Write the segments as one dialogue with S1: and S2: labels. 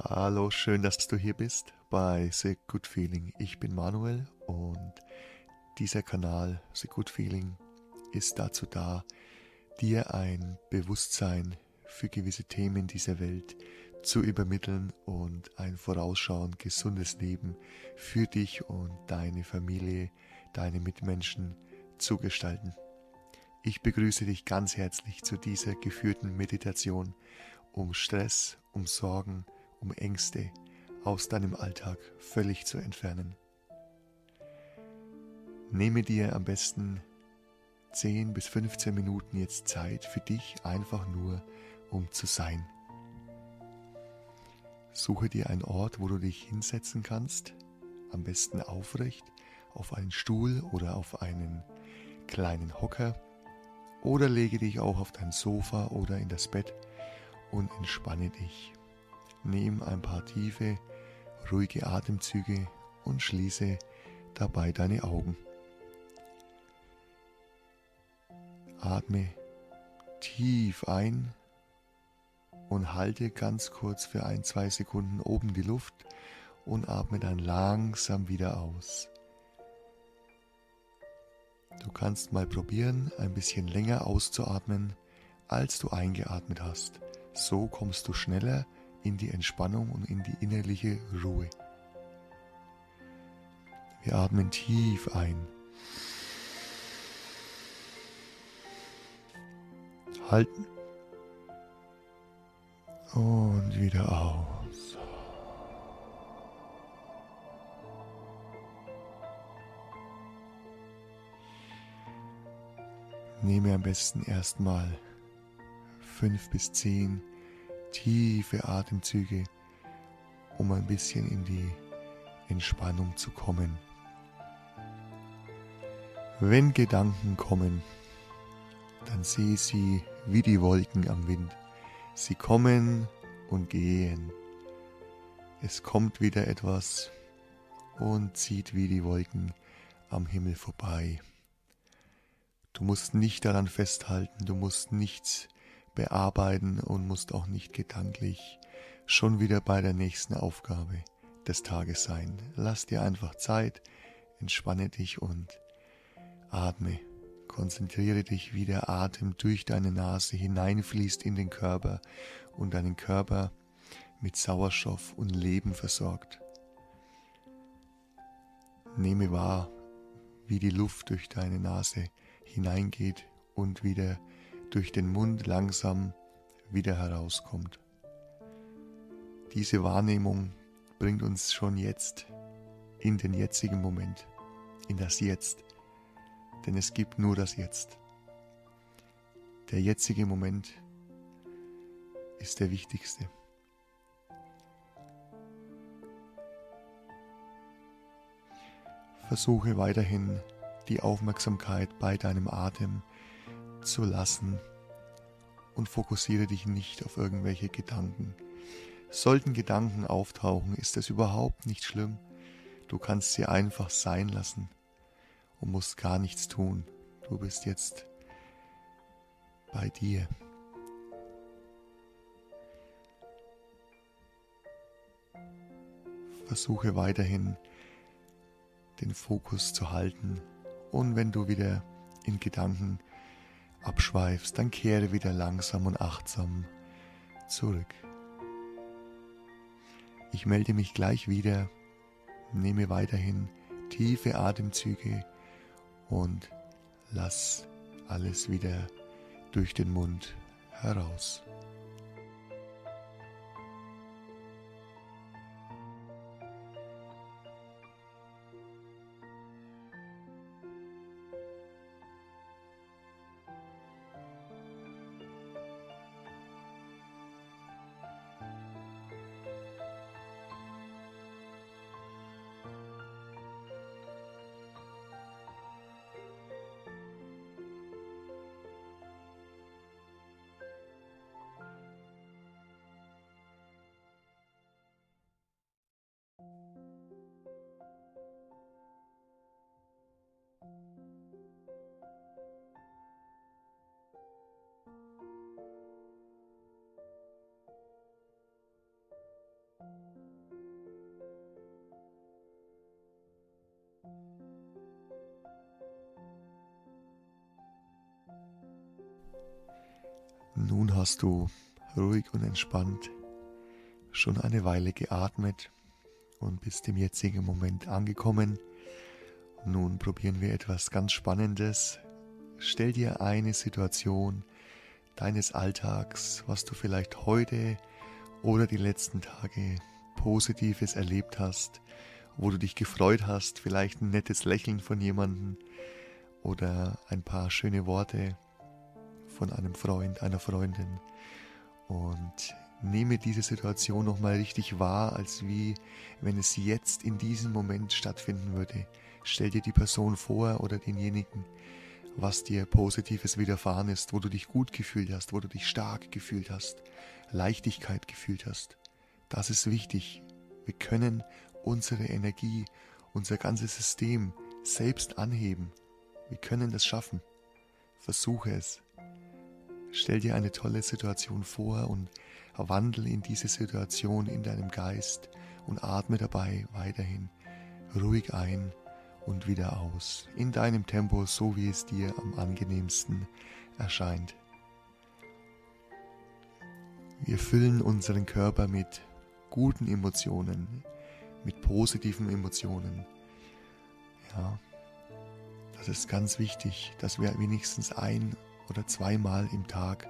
S1: Hallo, schön, dass du hier bist bei The Good Feeling. Ich bin Manuel und dieser Kanal The Good Feeling ist dazu da, dir ein Bewusstsein für gewisse Themen dieser Welt zu übermitteln und ein vorausschauend gesundes Leben für dich und deine Familie, deine Mitmenschen zu gestalten. Ich begrüße dich ganz herzlich zu dieser geführten Meditation, um Stress, um Sorgen, um Ängste aus deinem Alltag völlig zu entfernen. Nehme dir am besten 10 bis 15 Minuten jetzt Zeit für dich einfach nur, um zu sein. Suche dir einen Ort, wo du dich hinsetzen kannst, am besten aufrecht, auf einen Stuhl oder auf einen kleinen Hocker oder lege dich auch auf dein Sofa oder in das Bett und entspanne dich. Nimm ein paar tiefe, ruhige Atemzüge und schließe dabei deine Augen. Atme tief ein und halte ganz kurz für ein, zwei Sekunden oben die Luft und atme dann langsam wieder aus. Du kannst mal probieren, ein bisschen länger auszuatmen, als du eingeatmet hast. So kommst du schneller in die Entspannung und in die innerliche Ruhe. Wir atmen tief ein. Halten. Und wieder aus. Nehme am besten erstmal fünf bis zehn tiefe Atemzüge, um ein bisschen in die Entspannung zu kommen. Wenn Gedanken kommen, dann sehe sie wie die Wolken am Wind. Sie kommen und gehen. Es kommt wieder etwas und zieht wie die Wolken am Himmel vorbei. Du musst nicht daran festhalten, du musst nichts bearbeiten und musst auch nicht gedanklich schon wieder bei der nächsten Aufgabe des Tages sein. Lass dir einfach Zeit, entspanne dich und atme. Konzentriere dich, wie der Atem durch deine Nase hineinfließt in den Körper und deinen Körper mit Sauerstoff und Leben versorgt. Nehme wahr, wie die Luft durch deine Nase hineingeht und wieder durch den Mund langsam wieder herauskommt. Diese Wahrnehmung bringt uns schon jetzt in den jetzigen Moment, in das Jetzt, denn es gibt nur das Jetzt. Der jetzige Moment ist der wichtigste. Versuche weiterhin die Aufmerksamkeit bei deinem Atem zu lassen und fokussiere dich nicht auf irgendwelche Gedanken. Sollten Gedanken auftauchen, ist das überhaupt nicht schlimm. Du kannst sie einfach sein lassen und musst gar nichts tun. Du bist jetzt bei dir. Versuche weiterhin den Fokus zu halten und wenn du wieder in Gedanken abschweifst, dann kehre wieder langsam und achtsam zurück. Ich melde mich gleich wieder, nehme weiterhin tiefe Atemzüge und lass alles wieder durch den Mund heraus. Nun hast du ruhig und entspannt schon eine Weile geatmet und bist im jetzigen Moment angekommen. Nun probieren wir etwas ganz Spannendes. Stell dir eine Situation deines Alltags, was du vielleicht heute oder die letzten Tage Positives erlebt hast, wo du dich gefreut hast, vielleicht ein nettes Lächeln von jemandem oder ein paar schöne Worte von einem Freund, einer Freundin. Und nehme diese Situation nochmal richtig wahr, als wie wenn es jetzt in diesem Moment stattfinden würde. Stell dir die Person vor oder denjenigen, was dir Positives widerfahren ist, wo du dich gut gefühlt hast, wo du dich stark gefühlt hast, Leichtigkeit gefühlt hast. Das ist wichtig. Wir können unsere Energie, unser ganzes System selbst anheben. Wir können das schaffen. Versuche es. Stell dir eine tolle Situation vor und wandel in diese Situation in deinem Geist und atme dabei weiterhin ruhig ein und wieder aus, in deinem Tempo, so wie es dir am angenehmsten erscheint. Wir füllen unseren Körper mit guten Emotionen, mit positiven Emotionen. Ja, das ist ganz wichtig, dass wir wenigstens ein oder zweimal im Tag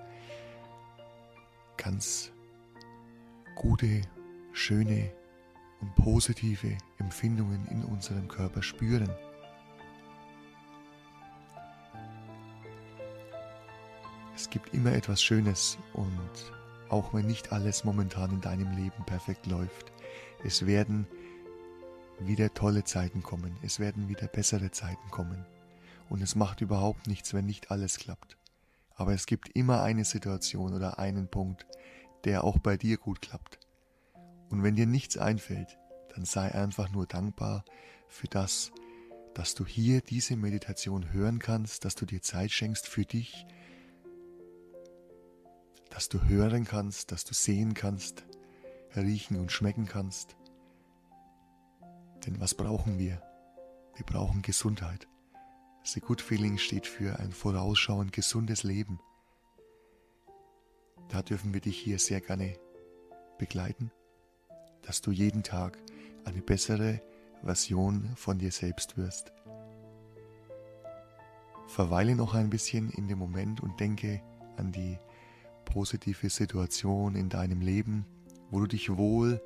S1: ganz gute, schöne und positive Empfindungen in unserem Körper spüren. Es gibt immer etwas Schönes und auch wenn nicht alles momentan in deinem Leben perfekt läuft, es werden wieder tolle Zeiten kommen, es werden wieder bessere Zeiten kommen und es macht überhaupt nichts, wenn nicht alles klappt. Aber es gibt immer eine Situation oder einen Punkt, der auch bei dir gut klappt. Und wenn dir nichts einfällt, dann sei einfach nur dankbar für das, dass du hier diese Meditation hören kannst, dass du dir Zeit schenkst für dich, dass du hören kannst, dass du sehen kannst, riechen und schmecken kannst. Denn was brauchen wir? Wir brauchen Gesundheit. The Good Feeling steht für ein vorausschauend gesundes Leben. Da dürfen wir dich hier sehr gerne begleiten, dass du jeden Tag eine bessere Version von dir selbst wirst. Verweile noch ein bisschen in dem Moment und denke an die positive Situation in deinem Leben, wo du dich wohl,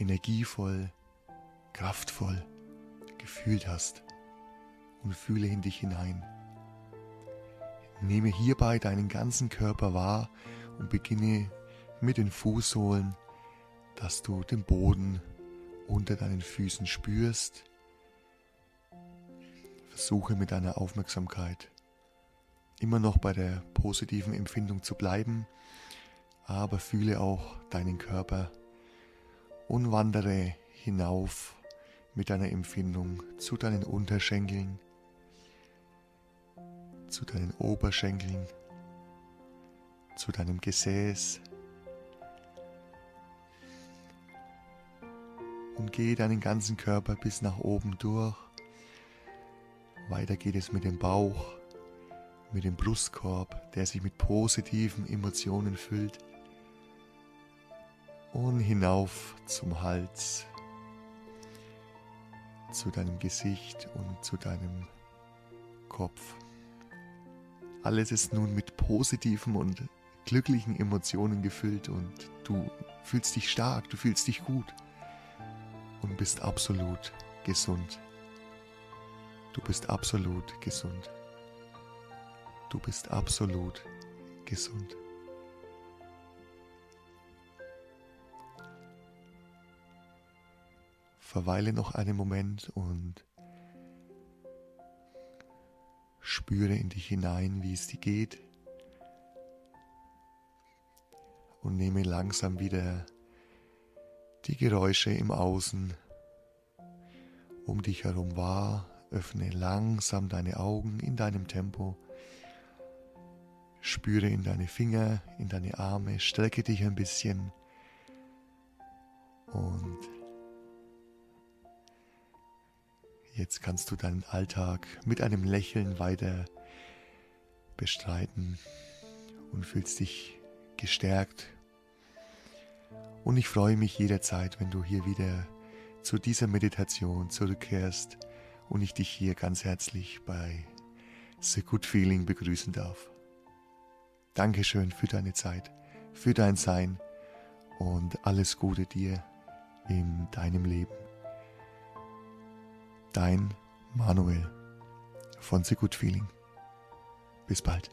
S1: energievoll, kraftvoll gefühlt hast und fühle in dich hinein. Nehme hierbei deinen ganzen Körper wahr und beginne mit den Fußsohlen, dass du den Boden unter deinen Füßen spürst. Versuche mit deiner Aufmerksamkeit immer noch bei der positiven Empfindung zu bleiben, aber fühle auch deinen Körper und wandere hinauf mit deiner Empfindung zu deinen Unterschenkeln, zu deinen Oberschenkeln, zu deinem Gesäß und gehe deinen ganzen Körper bis nach oben durch. Weiter geht es mit dem Bauch, mit dem Brustkorb, der sich mit positiven Emotionen füllt und hinauf zum Hals, zu deinem Gesicht und zu deinem Kopf. Alles ist nun mit positiven und glücklichen Emotionen gefüllt und du fühlst dich stark, du fühlst dich gut und bist absolut gesund. Du bist absolut gesund. Du bist absolut gesund. Verweile noch einen Moment und Spüre in dich hinein, wie es dir geht. Und nehme langsam wieder die Geräusche im Außen um dich herum wahr. Öffne langsam deine Augen in deinem Tempo. Spüre in deine Finger, in deine Arme, strecke dich ein bisschen und Jetzt kannst du deinen Alltag mit einem Lächeln weiter bestreiten und fühlst dich gestärkt. Und ich freue mich jederzeit, wenn du hier wieder zu dieser Meditation zurückkehrst und ich dich hier ganz herzlich bei The Good Feeling begrüßen darf. Dankeschön für deine Zeit, für dein Sein und alles Gute dir in deinem Leben. Dein Manuel von Good Feeling. Bis bald.